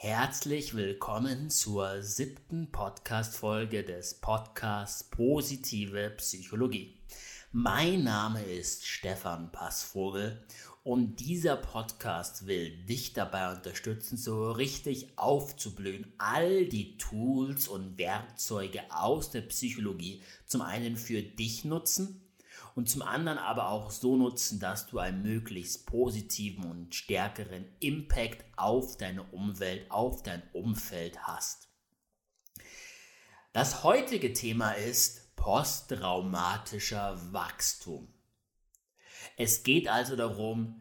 Herzlich willkommen zur siebten Podcast-Folge des Podcasts Positive Psychologie. Mein Name ist Stefan Passvogel und dieser Podcast will dich dabei unterstützen, so richtig aufzublühen, all die Tools und Werkzeuge aus der Psychologie zum einen für dich nutzen und zum anderen aber auch so nutzen, dass du einen möglichst positiven und stärkeren Impact auf deine Umwelt, auf dein Umfeld hast. Das heutige Thema ist posttraumatischer Wachstum. Es geht also darum,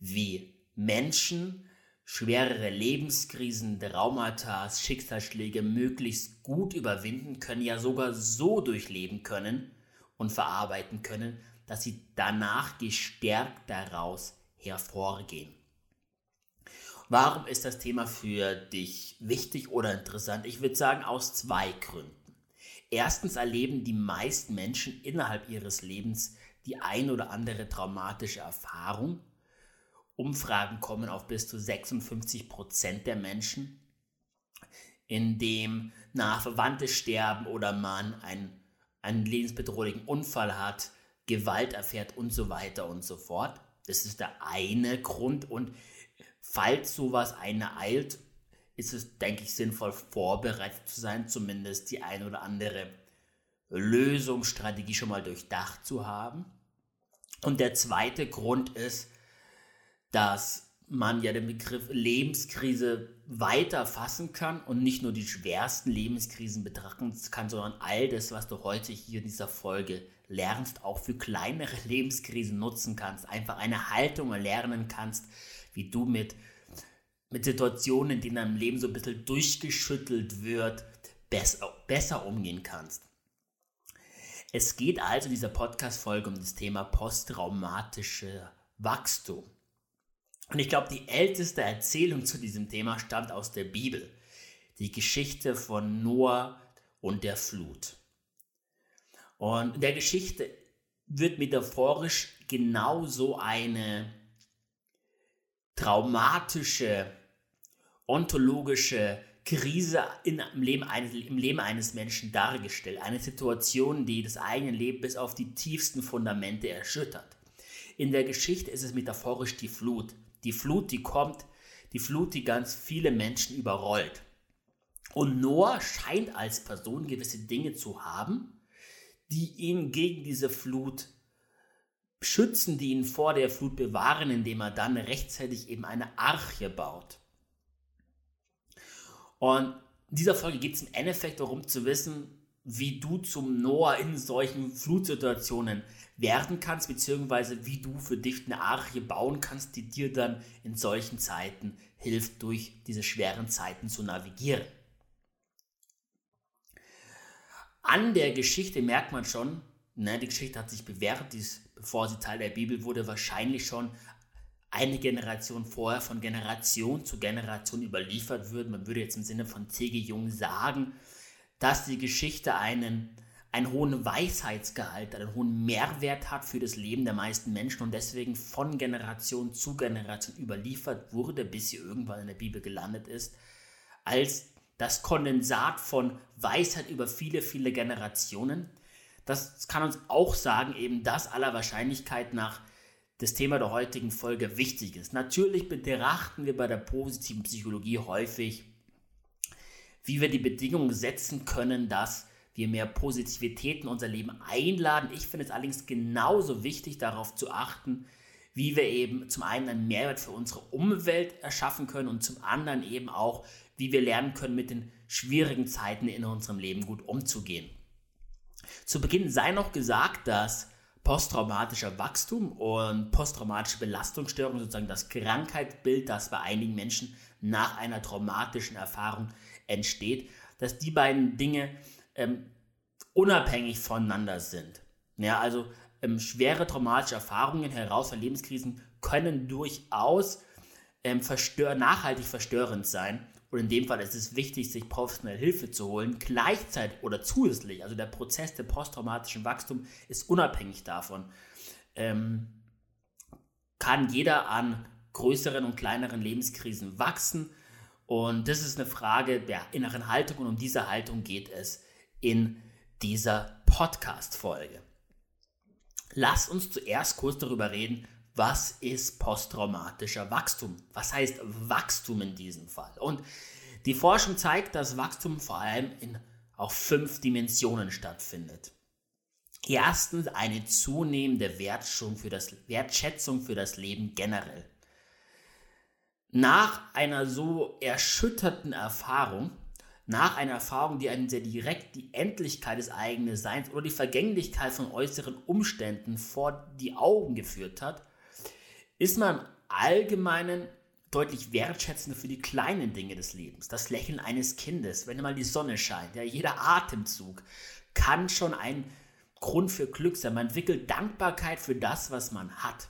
wie Menschen schwerere Lebenskrisen, Traumata, Schicksalsschläge möglichst gut überwinden können, ja sogar so durchleben können, und verarbeiten können, dass sie danach gestärkt daraus hervorgehen. Warum ist das Thema für dich wichtig oder interessant? Ich würde sagen aus zwei Gründen. Erstens erleben die meisten Menschen innerhalb ihres Lebens die ein oder andere traumatische Erfahrung. Umfragen kommen auf bis zu 56 Prozent der Menschen, in dem nahe Verwandte sterben oder man ein einen lebensbedrohlichen Unfall hat, Gewalt erfährt und so weiter und so fort. Das ist der eine Grund. Und falls sowas eine eilt, ist es, denke ich, sinnvoll, vorbereitet zu sein, zumindest die eine oder andere Lösungsstrategie schon mal durchdacht zu haben. Und der zweite Grund ist, dass man ja den Begriff Lebenskrise weiter fassen kann und nicht nur die schwersten Lebenskrisen betrachten kann, sondern all das, was du heute hier in dieser Folge lernst, auch für kleinere Lebenskrisen nutzen kannst. Einfach eine Haltung erlernen kannst, wie du mit, mit Situationen, in denen dein Leben so ein bisschen durchgeschüttelt wird, besser, besser umgehen kannst. Es geht also in dieser Podcast-Folge um das Thema posttraumatische Wachstum. Und ich glaube, die älteste Erzählung zu diesem Thema stammt aus der Bibel. Die Geschichte von Noah und der Flut. Und in der Geschichte wird metaphorisch genauso eine traumatische, ontologische Krise in, im, Leben eines, im Leben eines Menschen dargestellt. Eine Situation, die das eigene Leben bis auf die tiefsten Fundamente erschüttert. In der Geschichte ist es metaphorisch die Flut. Die Flut, die kommt, die Flut, die ganz viele Menschen überrollt. Und Noah scheint als Person gewisse Dinge zu haben, die ihn gegen diese Flut schützen, die ihn vor der Flut bewahren, indem er dann rechtzeitig eben eine Arche baut. Und in dieser Folge geht es im Endeffekt darum zu wissen, wie du zum Noah in solchen Flutsituationen werden kannst, beziehungsweise wie du für dich eine Arche bauen kannst, die dir dann in solchen Zeiten hilft, durch diese schweren Zeiten zu navigieren. An der Geschichte merkt man schon, ne, die Geschichte hat sich bewährt, dies, bevor sie Teil der Bibel wurde, wahrscheinlich schon eine Generation vorher von Generation zu Generation überliefert wird. Man würde jetzt im Sinne von C.G. Jung sagen, dass die Geschichte einen, einen hohen Weisheitsgehalt, einen hohen Mehrwert hat für das Leben der meisten Menschen und deswegen von Generation zu Generation überliefert wurde, bis sie irgendwann in der Bibel gelandet ist, als das Kondensat von Weisheit über viele, viele Generationen. Das kann uns auch sagen, eben dass aller Wahrscheinlichkeit nach das Thema der heutigen Folge wichtig ist. Natürlich betrachten wir bei der positiven Psychologie häufig wie wir die Bedingungen setzen können, dass wir mehr Positivität in unser Leben einladen. Ich finde es allerdings genauso wichtig, darauf zu achten, wie wir eben zum einen einen Mehrwert für unsere Umwelt erschaffen können und zum anderen eben auch, wie wir lernen können, mit den schwierigen Zeiten in unserem Leben gut umzugehen. Zu Beginn sei noch gesagt, dass posttraumatischer Wachstum und posttraumatische Belastungsstörung, sozusagen das Krankheitsbild, das bei einigen Menschen nach einer traumatischen Erfahrung entsteht, dass die beiden Dinge ähm, unabhängig voneinander sind. Ja, also ähm, schwere traumatische Erfahrungen, herausfordernde Lebenskrisen können durchaus ähm, verstör nachhaltig verstörend sein. Und in dem Fall ist es wichtig, sich professionelle Hilfe zu holen. Gleichzeitig oder zusätzlich, also der Prozess der posttraumatischen Wachstum ist unabhängig davon. Ähm, kann jeder an größeren und kleineren Lebenskrisen wachsen Und das ist eine Frage der inneren Haltung und um diese Haltung geht es in dieser Podcast-Folge. Lass uns zuerst kurz darüber reden, was ist posttraumatischer Wachstum? Was heißt Wachstum in diesem Fall? Und die Forschung zeigt, dass Wachstum vor allem in auf fünf Dimensionen stattfindet. Erstens eine zunehmende Wertschätzung für das, Wertschätzung für das Leben generell. Nach einer so erschütterten Erfahrung, nach einer Erfahrung, die einen sehr direkt die Endlichkeit des eigenen Seins oder die Vergänglichkeit von äußeren Umständen vor die Augen geführt hat, ist man im Allgemeinen deutlich wertschätzender für die kleinen Dinge des Lebens. Das Lächeln eines Kindes, wenn mal die Sonne scheint, ja, jeder Atemzug kann schon ein Grund für Glück sein. Man entwickelt Dankbarkeit für das, was man hat,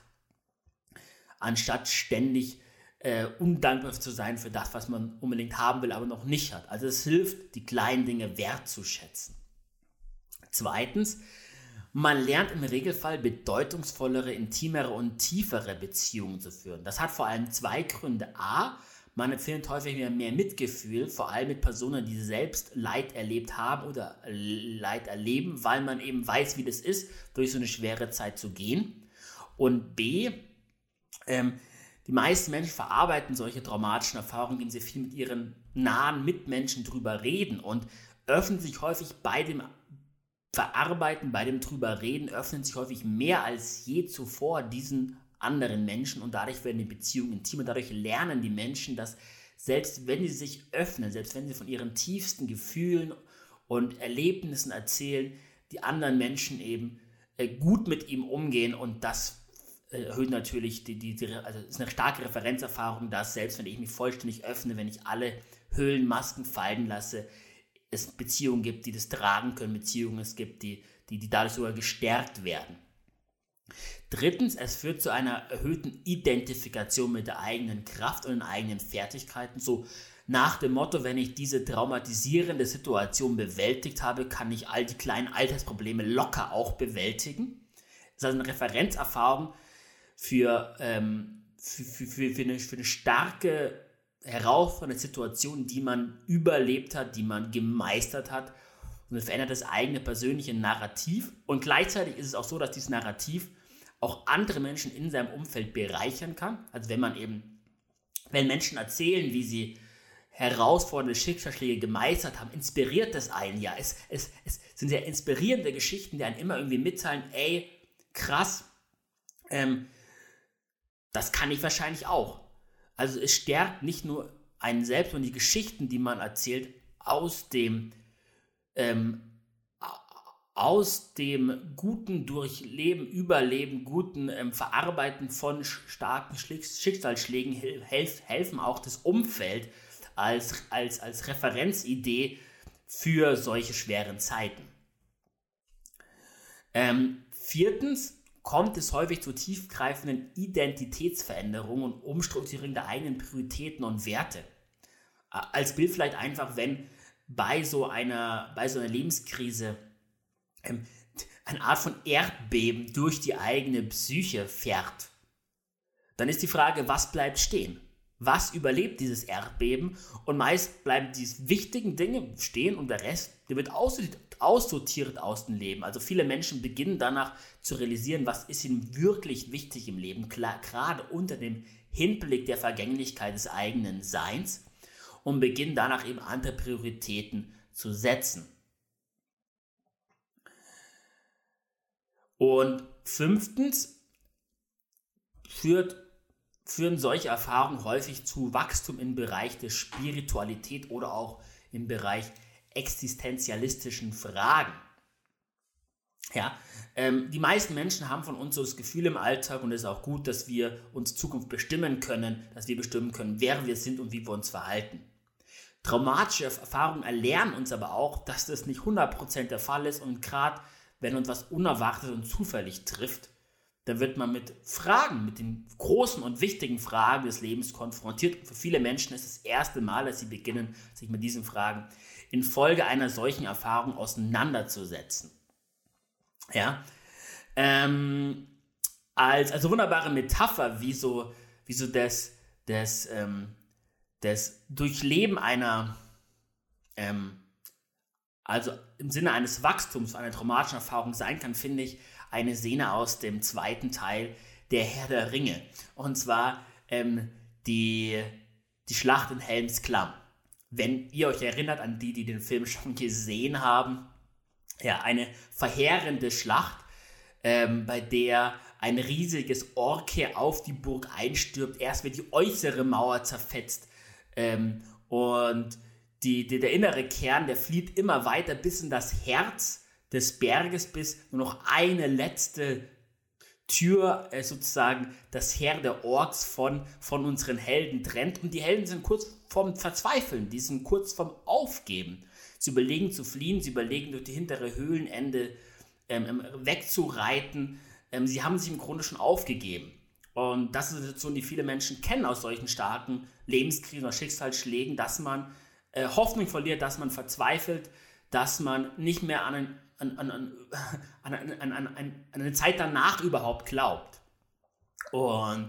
anstatt ständig äh, undankbar zu sein für das, was man unbedingt haben will, aber noch nicht hat. Also es hilft, die kleinen Dinge wertzuschätzen. Zweitens, man lernt im Regelfall bedeutungsvollere, intimere und tiefere Beziehungen zu führen. Das hat vor allem zwei Gründe. A, man empfindet häufig mehr, mehr Mitgefühl, vor allem mit Personen, die selbst Leid erlebt haben oder Leid erleben, weil man eben weiß, wie das ist, durch so eine schwere Zeit zu gehen. Und B, ähm, die meisten Menschen verarbeiten solche traumatischen Erfahrungen, indem sie viel mit ihren nahen Mitmenschen drüber reden und öffnen sich häufig bei dem Verarbeiten, bei dem drüber reden, öffnen sich häufig mehr als je zuvor diesen anderen Menschen und dadurch werden die Beziehungen intimer. Dadurch lernen die Menschen, dass selbst wenn sie sich öffnen, selbst wenn sie von ihren tiefsten Gefühlen und Erlebnissen erzählen, die anderen Menschen eben äh, gut mit ihm umgehen und das erhöht natürlich die, die, die, also ist eine starke Referenzerfahrung, dass selbst wenn ich mich vollständig öffne, wenn ich alle Höhlenmasken fallen lasse, es Beziehungen gibt, die das tragen können, Beziehungen es gibt, die, die, die dadurch sogar gestärkt werden. Drittens, es führt zu einer erhöhten Identifikation mit der eigenen Kraft und den eigenen Fertigkeiten. So nach dem Motto, wenn ich diese traumatisierende Situation bewältigt habe, kann ich all die kleinen Alltagsprobleme locker auch bewältigen. Das ist also eine Referenzerfahrung für, ähm, für, für, für, eine, für eine starke herausfordernde Situation, die man überlebt hat, die man gemeistert hat. Und es verändert das eigene persönliche Narrativ. Und gleichzeitig ist es auch so, dass dieses Narrativ auch andere Menschen in seinem Umfeld bereichern kann. Also wenn man eben, wenn Menschen erzählen, wie sie herausfordernde Schicksalsschläge gemeistert haben, inspiriert das einen ja. Es, es, es sind sehr inspirierende Geschichten, die einen immer irgendwie mitteilen, ey, krass, ähm, das kann ich wahrscheinlich auch. Also es stärkt nicht nur einen selbst und die Geschichten, die man erzählt, aus dem ähm, aus dem guten Durchleben, Überleben, guten ähm, Verarbeiten von starken Schicksalsschlägen helf, helfen auch das Umfeld als, als, als Referenzidee für solche schweren Zeiten. Ähm, viertens kommt es häufig zu tiefgreifenden Identitätsveränderungen und Umstrukturierung der eigenen Prioritäten und Werte. Als Bild vielleicht einfach, wenn bei so einer, bei so einer Lebenskrise ähm, eine Art von Erdbeben durch die eigene Psyche fährt, dann ist die Frage, was bleibt stehen? Was überlebt dieses Erdbeben? Und meist bleiben diese wichtigen Dinge stehen und der Rest, der wird aussortiert aus dem Leben. Also viele Menschen beginnen danach zu realisieren, was ist ihnen wirklich wichtig im Leben, klar, gerade unter dem Hinblick der Vergänglichkeit des eigenen Seins und beginnen danach eben andere Prioritäten zu setzen. Und fünftens führt, führen solche Erfahrungen häufig zu Wachstum im Bereich der Spiritualität oder auch im Bereich existenzialistischen Fragen. Ja, ähm, die meisten Menschen haben von uns so das Gefühl im Alltag und es ist auch gut, dass wir uns Zukunft bestimmen können, dass wir bestimmen können, wer wir sind und wie wir uns verhalten. Traumatische Erfahrungen erlernen uns aber auch, dass das nicht 100% der Fall ist und gerade wenn uns was unerwartet und zufällig trifft, dann wird man mit Fragen, mit den großen und wichtigen Fragen des Lebens konfrontiert. Und für viele Menschen ist es das erste Mal, dass sie beginnen, sich mit diesen Fragen infolge einer solchen Erfahrung auseinanderzusetzen. Ja, ähm, als, als wunderbare Metapher, wie so, wie so das, das, ähm, das Durchleben einer, ähm, also im Sinne eines Wachstums, einer traumatischen Erfahrung sein kann, finde ich eine Szene aus dem zweiten Teil der Herr der Ringe. Und zwar ähm, die, die Schlacht in Helms Klamm. Wenn ihr euch erinnert an die, die den Film schon gesehen haben, ja, eine verheerende Schlacht, ähm, bei der ein riesiges Orke auf die Burg einstürmt. Erst wird die äußere Mauer zerfetzt ähm, und die, die, der innere Kern, der flieht immer weiter bis in das Herz des Berges, bis nur noch eine letzte Tür äh, sozusagen das Heer der Orks von, von unseren Helden trennt. Und die Helden sind kurz vorm Verzweifeln, die sind kurz vorm Aufgeben. Sie überlegen zu fliehen, sie überlegen durch die hintere Höhlenende ähm, ähm, wegzureiten. Ähm, sie haben sich im Grunde schon aufgegeben. Und das ist eine Situation, die viele Menschen kennen aus solchen starken Lebenskrisen oder Schicksalsschlägen, dass man äh, Hoffnung verliert, dass man verzweifelt, dass man nicht mehr an, ein, an, an, an, an, eine Zeit danach überhaupt glaubt. Und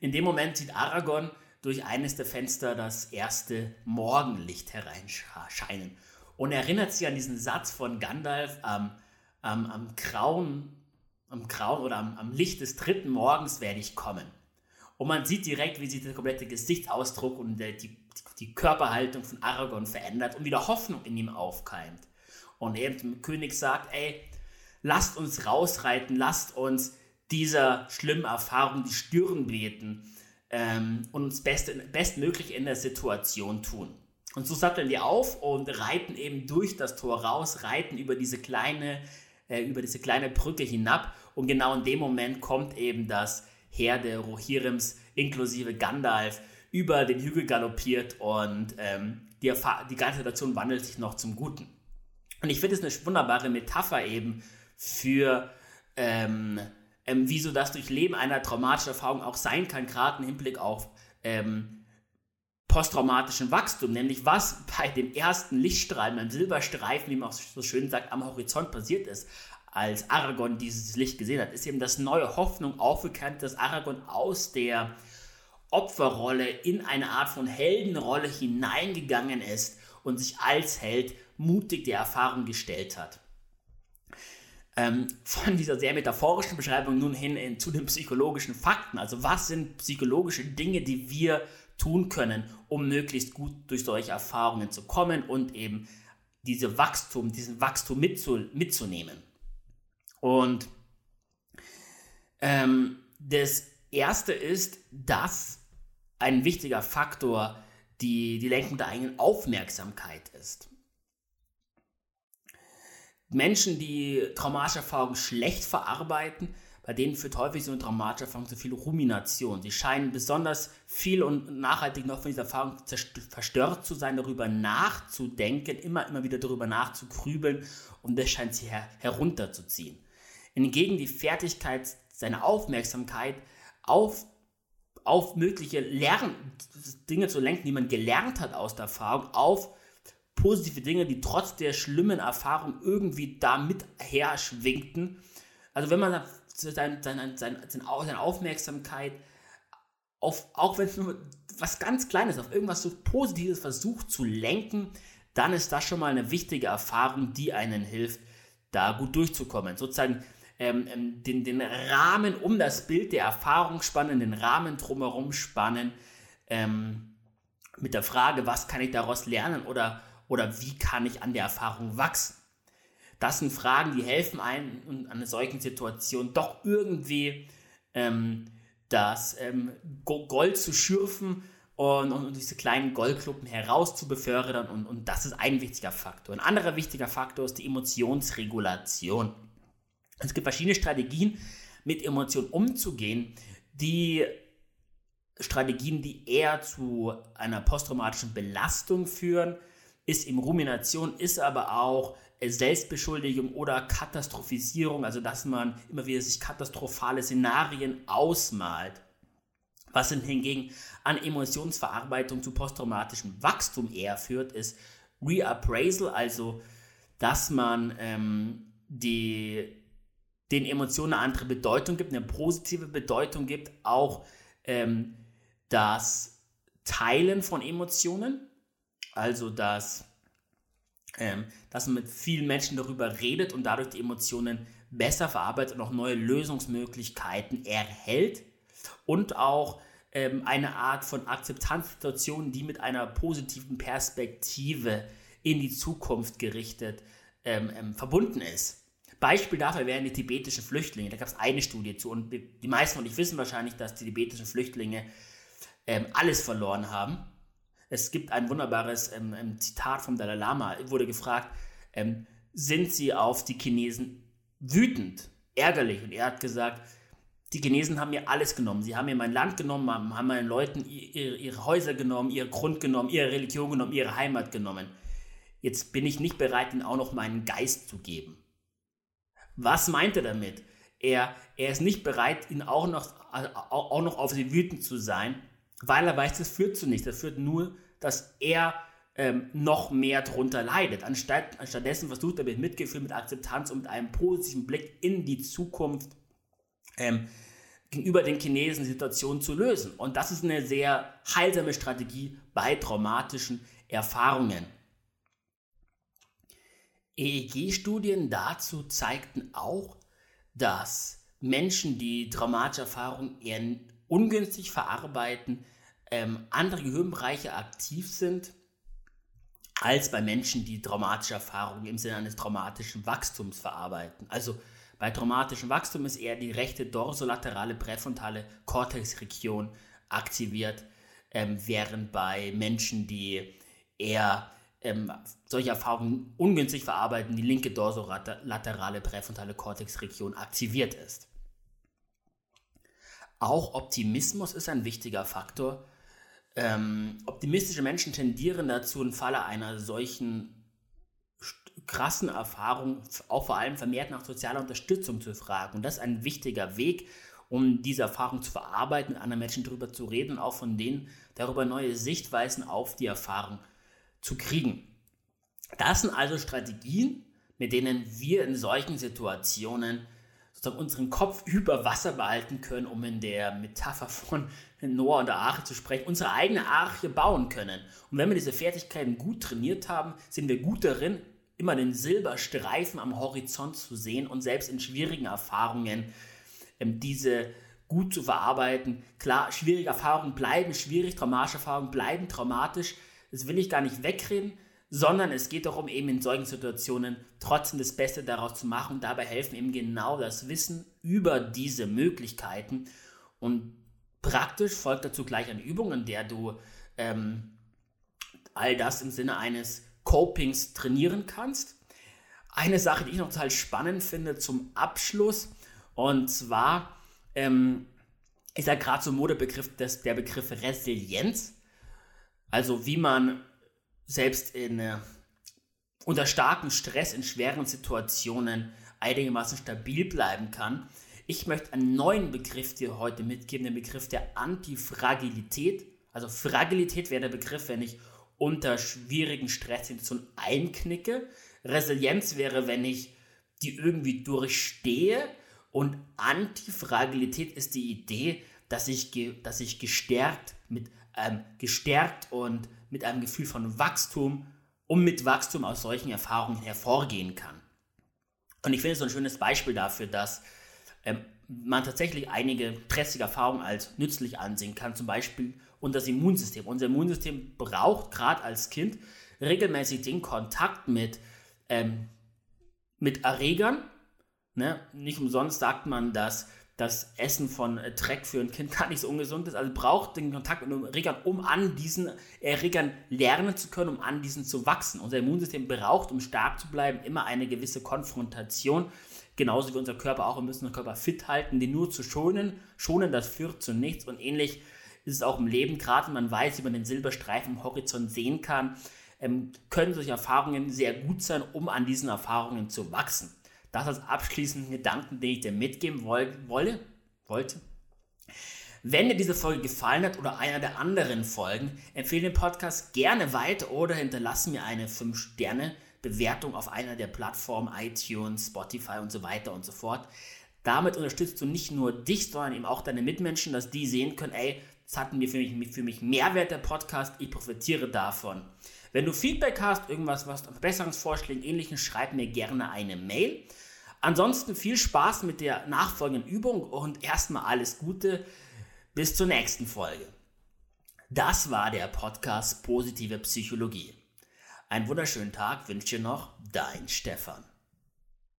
in dem Moment sieht Aragorn durch eines der Fenster das erste Morgenlicht hereinscheinen und erinnert sich an diesen Satz von Gandalf am, am, am grauen, am grauen oder am, am Licht des dritten Morgens werde ich kommen. Und man sieht direkt, wie sich der komplette Gesichtsausdruck und der, die, die Körperhaltung von Aragorn verändert und wieder Hoffnung in ihm aufkeimt. Und er dem König sagt, ey, lasst uns rausreiten, lasst uns dieser schlimmen Erfahrung die Stirn beten ähm, und uns best, bestmöglich in der Situation tun. Und so satteln die auf und reiten eben durch das Tor raus, reiten über diese kleine, äh, über diese kleine Brücke hinab. Und genau in dem Moment kommt eben das Heer der Rohirrims inklusive Gandalf über den Hügel galoppiert und ähm, die, die ganze Situation wandelt sich noch zum Guten. Und ich finde es eine wunderbare Metapher eben für, ähm, ähm, wie so das Durchleben einer traumatischen Erfahrung auch sein kann, gerade im Hinblick auf ähm, posttraumatischen Wachstum, nämlich was bei dem ersten Lichtstrahl, beim Silberstreifen, wie man auch so schön sagt, am Horizont passiert ist, als Aragorn dieses Licht gesehen hat, ist eben das neue Hoffnung aufgekehrt, dass Aragorn aus der Opferrolle in eine Art von Heldenrolle hineingegangen ist und sich als Held mutig der Erfahrung gestellt hat. Ähm, von dieser sehr metaphorischen Beschreibung nun hin in, zu den psychologischen Fakten. Also was sind psychologische Dinge, die wir tun können, um möglichst gut durch solche Erfahrungen zu kommen und eben diese Wachstum, diesen Wachstum mitzu, mitzunehmen. Und ähm, das erste ist, dass ein wichtiger Faktor die, die Lenkung der eigenen Aufmerksamkeit ist. Menschen, die traumatische Erfahrungen schlecht verarbeiten, bei denen führt häufig so eine traumatische Erfahrung zu viel Rumination. Sie scheinen besonders viel und nachhaltig noch von dieser Erfahrung verstört zu sein, darüber nachzudenken, immer, immer wieder darüber nachzugrübeln und das scheint sie her herunterzuziehen. Hingegen die Fertigkeit, seine Aufmerksamkeit auf, auf mögliche Lern Dinge zu lenken, die man gelernt hat aus der Erfahrung, auf positive Dinge, die trotz der schlimmen Erfahrung irgendwie da mit her schwingten. Also wenn man seine, seine, seine, seine Aufmerksamkeit auf, auch wenn es nur was ganz Kleines, auf irgendwas so Positives versucht zu lenken, dann ist das schon mal eine wichtige Erfahrung, die einen hilft, da gut durchzukommen. Sozusagen ähm, ähm den, den Rahmen um das Bild der Erfahrung spannen, den Rahmen drumherum spannen, ähm, mit der Frage, was kann ich daraus lernen oder, oder wie kann ich an der Erfahrung wachsen. Das sind Fragen, die helfen einem in einer solchen Situation doch irgendwie ähm, das ähm, Gold zu schürfen und, und, diese kleinen Goldkluppen herauszubefördern. Und, und das ist ein wichtiger Faktor. Ein anderer wichtiger Faktor ist die Emotionsregulation. Es gibt verschiedene Strategien, mit Emotionen umzugehen, die Strategien, die eher zu einer posttraumatischen Belastung führen, ist eben Rumination, ist aber auch Selbstbeschuldigung oder Katastrophisierung, also dass man immer wieder sich katastrophale Szenarien ausmalt. Was hingegen an Emotionsverarbeitung zu posttraumatischem Wachstum eher führt, ist Reappraisal, also dass man ähm, die, den Emotionen eine andere Bedeutung gibt, eine positive Bedeutung gibt, auch ähm, das Teilen von Emotionen, also dass, ähm, dass man mit vielen Menschen darüber redet und dadurch die Emotionen besser verarbeitet und auch neue Lösungsmöglichkeiten erhält und auch ähm, eine Art von Akzeptanzsituation, die mit einer positiven Perspektive in die Zukunft gerichtet ähm, ähm, verbunden ist. Beispiel dafür wären die tibetischen Flüchtlinge. Da gab es eine Studie zu und die meisten von euch wissen wahrscheinlich, dass die tibetischen Flüchtlinge ähm, alles verloren haben. Es gibt ein wunderbares ähm, ähm, Zitat vom Dalai Lama. Wurde gefragt, sind sie auf die Chinesen wütend, ärgerlich? Und er hat gesagt, die Chinesen haben mir alles genommen. Sie haben mir mein Land genommen, haben meinen Leuten ihre, ihre Häuser genommen, ihren Grund genommen, ihre Religion genommen, ihre Heimat genommen. Jetzt bin ich nicht bereit, ihnen auch noch meinen Geist zu geben. Was meint er damit? Er, er ist nicht bereit, ihnen auch noch, auch noch auf sie wütend zu sein, weil er weiß, das führt zu nichts. Das führt nur, dass er ähm, noch mehr darunter leidet. Anstatt, anstattdessen versucht er mit Mitgefühl, mit Akzeptanz und mit einem positiven Blick in die Zukunft ähm, gegenüber den Chinesen die Situation zu lösen. Und das ist eine sehr heilsame Strategie bei traumatischen Erfahrungen. EEG-Studien dazu zeigten auch, dass Menschen, die traumatische Erfahrungen eher ungünstig verarbeiten, ähm, andere Gehirnbereiche aktiv sind als bei Menschen, die traumatische Erfahrungen im Sinne eines traumatischen Wachstums verarbeiten. Also bei traumatischem Wachstum ist eher die rechte dorsolaterale präfrontale Kortexregion aktiviert, ähm, während bei Menschen, die eher ähm, solche Erfahrungen ungünstig verarbeiten, die linke dorsolaterale präfrontale Kortexregion aktiviert ist. Auch Optimismus ist ein wichtiger Faktor. Ähm, optimistische Menschen tendieren dazu, im Falle einer solchen krassen Erfahrung auch vor allem vermehrt nach sozialer Unterstützung zu fragen. Und das ist ein wichtiger Weg, um diese Erfahrung zu verarbeiten, mit anderen Menschen darüber zu reden und auch von denen darüber neue Sichtweisen auf die Erfahrung zu kriegen. Das sind also Strategien, mit denen wir in solchen Situationen sozusagen unseren Kopf über Wasser behalten können, um in der Metapher von Noah und der Arche zu sprechen, unsere eigene Arche bauen können. Und wenn wir diese Fertigkeiten gut trainiert haben, sind wir gut darin, immer den Silberstreifen am Horizont zu sehen und selbst in schwierigen Erfahrungen ähm, diese gut zu verarbeiten. Klar, schwierige Erfahrungen bleiben schwierig, traumatische Erfahrungen bleiben traumatisch. Das will ich gar nicht wegreden, sondern es geht darum, eben in solchen Situationen trotzdem das Beste daraus zu machen. Und dabei helfen eben genau das Wissen über diese Möglichkeiten. Und praktisch folgt dazu gleich eine Übung, in der du ähm, all das im Sinne eines Copings trainieren kannst. Eine Sache, die ich noch total spannend finde zum Abschluss, und zwar ähm, ist ja gerade so Modebegriff des, der Begriff Resilienz. Also wie man selbst in, äh, unter starkem Stress in schweren Situationen einigermaßen stabil bleiben kann. Ich möchte einen neuen Begriff dir heute mitgeben, den Begriff der Antifragilität. Also Fragilität wäre der Begriff, wenn ich unter schwierigen Stresssituationen einknicke. Resilienz wäre, wenn ich die irgendwie durchstehe. Und Antifragilität ist die Idee, dass ich, dass ich gestärkt, mit, ähm, gestärkt und mit einem Gefühl von Wachstum und mit Wachstum aus solchen Erfahrungen hervorgehen kann. Und ich finde es ein schönes Beispiel dafür, dass ähm, man tatsächlich einige stressige Erfahrungen als nützlich ansehen kann. Zum Beispiel und das Immunsystem. Unser Immunsystem braucht gerade als Kind regelmäßig den Kontakt mit, ähm, mit Erregern. Ne? Nicht umsonst sagt man, dass das Essen von äh, Dreck für ein Kind gar nicht so ungesund ist. Also braucht den Kontakt mit Erregern, um an diesen Erregern lernen zu können, um an diesen zu wachsen. Unser Immunsystem braucht, um stark zu bleiben, immer eine gewisse Konfrontation. Genauso wie unser Körper auch. Wir müssen unseren Körper fit halten, den nur zu schonen. Schonen, das führt zu nichts. Und ähnlich ist es auch im Leben, gerade wenn man weiß, wie man den Silberstreifen am Horizont sehen kann, ähm, können solche Erfahrungen sehr gut sein, um an diesen Erfahrungen zu wachsen. Das als abschließenden Gedanken, den ich dir mitgeben woll wolle, wollte. Wenn dir diese Folge gefallen hat oder einer der anderen Folgen, empfehle den Podcast gerne weiter oder hinterlasse mir eine 5-Sterne-Bewertung auf einer der Plattformen iTunes, Spotify und so weiter und so fort. Damit unterstützt du nicht nur dich, sondern eben auch deine Mitmenschen, dass die sehen können, ey, Es hat mir für mich, für mich Mehrwert der Podcast. Ich profitiere davon. Wenn du Feedback hast, irgendwas, was Verbesserungsvorschlägen, ähnlichen, schreib mir gerne eine Mail. Ansonsten viel Spaß mit der nachfolgenden Übung und erstmal alles Gute. Bis zur nächsten Folge. Das war der Podcast Positive Psychologie. Einen wunderschönen Tag wünsche dir noch dein Stefan.